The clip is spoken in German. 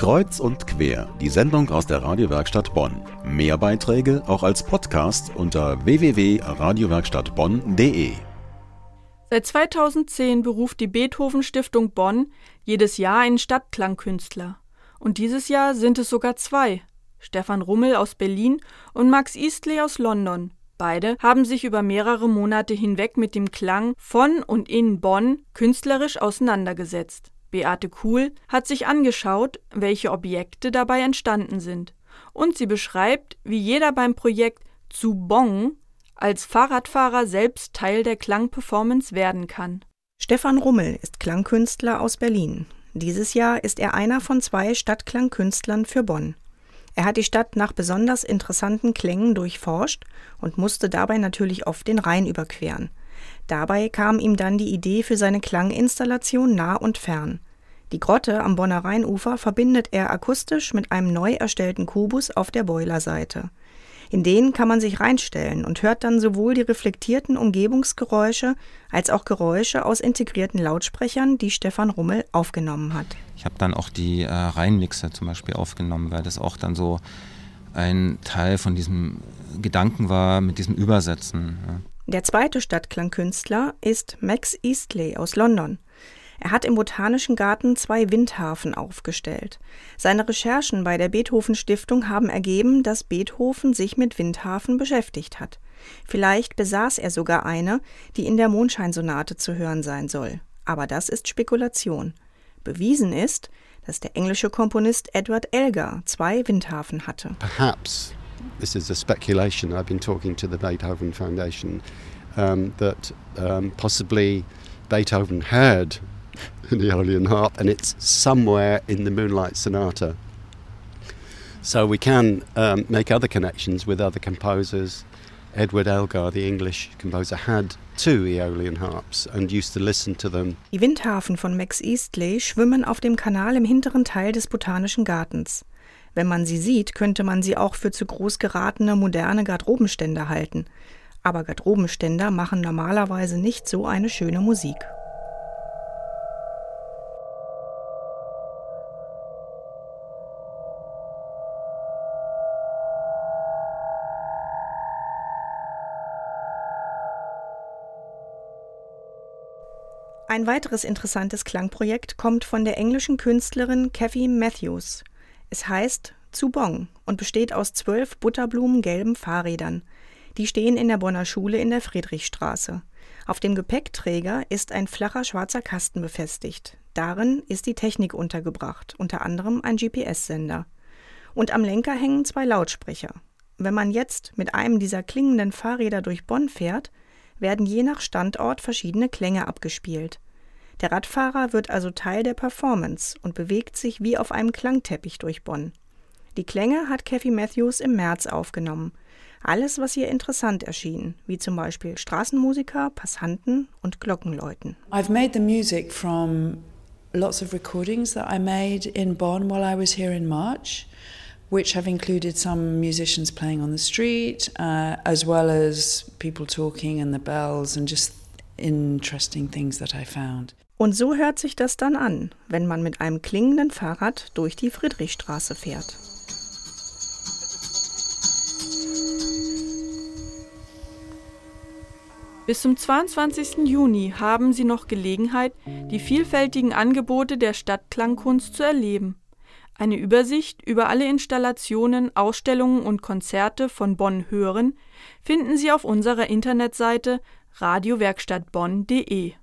Kreuz und quer, die Sendung aus der Radiowerkstatt Bonn. Mehr Beiträge auch als Podcast unter www.radiowerkstattbonn.de. Seit 2010 beruft die Beethoven Stiftung Bonn jedes Jahr einen Stadtklangkünstler. Und dieses Jahr sind es sogar zwei. Stefan Rummel aus Berlin und Max Eastley aus London. Beide haben sich über mehrere Monate hinweg mit dem Klang von und in Bonn künstlerisch auseinandergesetzt. Beate Kuhl hat sich angeschaut, welche Objekte dabei entstanden sind. Und sie beschreibt, wie jeder beim Projekt zu Bong als Fahrradfahrer selbst Teil der Klangperformance werden kann. Stefan Rummel ist Klangkünstler aus Berlin. Dieses Jahr ist er einer von zwei Stadtklangkünstlern für Bonn. Er hat die Stadt nach besonders interessanten Klängen durchforscht und musste dabei natürlich oft den Rhein überqueren. Dabei kam ihm dann die Idee für seine Klanginstallation nah und fern. Die Grotte am Bonner Rheinufer verbindet er akustisch mit einem neu erstellten Kubus auf der Boilerseite. In den kann man sich reinstellen und hört dann sowohl die reflektierten Umgebungsgeräusche als auch Geräusche aus integrierten Lautsprechern, die Stefan Rummel aufgenommen hat. Ich habe dann auch die äh, Rheinmixer zum Beispiel aufgenommen, weil das auch dann so ein Teil von diesem Gedanken war mit diesem Übersetzen. Ja. Der zweite Stadtklangkünstler ist Max Eastley aus London. Er hat im Botanischen Garten zwei Windhafen aufgestellt. Seine Recherchen bei der Beethoven Stiftung haben ergeben, dass Beethoven sich mit Windhafen beschäftigt hat. Vielleicht besaß er sogar eine, die in der Mondscheinsonate zu hören sein soll. Aber das ist Spekulation. Bewiesen ist, dass der englische Komponist Edward Elgar zwei Windhafen hatte. Perhaps this is a speculation. I've been talking to the Beethoven Foundation um, that um, possibly Beethoven heard the Aeolian harp and it's somewhere in the Moonlight Sonata. So we can um, make other connections with other composers. Edward Elgar, the English composer, had two Aeolian harps and used to listen to them. Die Windhafen von Max Eastley schwimmen auf dem Kanal im hinteren Teil des Botanischen Gartens. Wenn man sie sieht, könnte man sie auch für zu groß geratene moderne Garderobenständer halten. Aber Garderobenständer machen normalerweise nicht so eine schöne Musik. Ein weiteres interessantes Klangprojekt kommt von der englischen Künstlerin Kathy Matthews. Es heißt Zubong und besteht aus zwölf butterblumengelben Fahrrädern. Die stehen in der Bonner Schule in der Friedrichstraße. Auf dem Gepäckträger ist ein flacher schwarzer Kasten befestigt. Darin ist die Technik untergebracht, unter anderem ein GPS-Sender. Und am Lenker hängen zwei Lautsprecher. Wenn man jetzt mit einem dieser klingenden Fahrräder durch Bonn fährt, werden je nach Standort verschiedene Klänge abgespielt. Der Radfahrer wird also Teil der Performance und bewegt sich wie auf einem Klangteppich durch Bonn. Die Klänge hat Kathy Matthews im März aufgenommen. Alles, was ihr interessant erschien, wie zum Beispiel Straßenmusiker, Passanten und Glockenläuten. I've made the music from lots of recordings that I made in Bonn while I was here in March. which have included some musicians playing on the street, uh, as well as people talking and the bells and just interesting things that I found. Und so hört sich das dann an, wenn man mit einem klingenden Fahrrad durch die Friedrichstraße fährt. Bis zum 22. Juni haben Sie noch Gelegenheit, die vielfältigen Angebote der Stadtklangkunst zu erleben. Eine Übersicht über alle Installationen, Ausstellungen und Konzerte von Bonn Hören finden Sie auf unserer Internetseite radiowerkstattbonn.de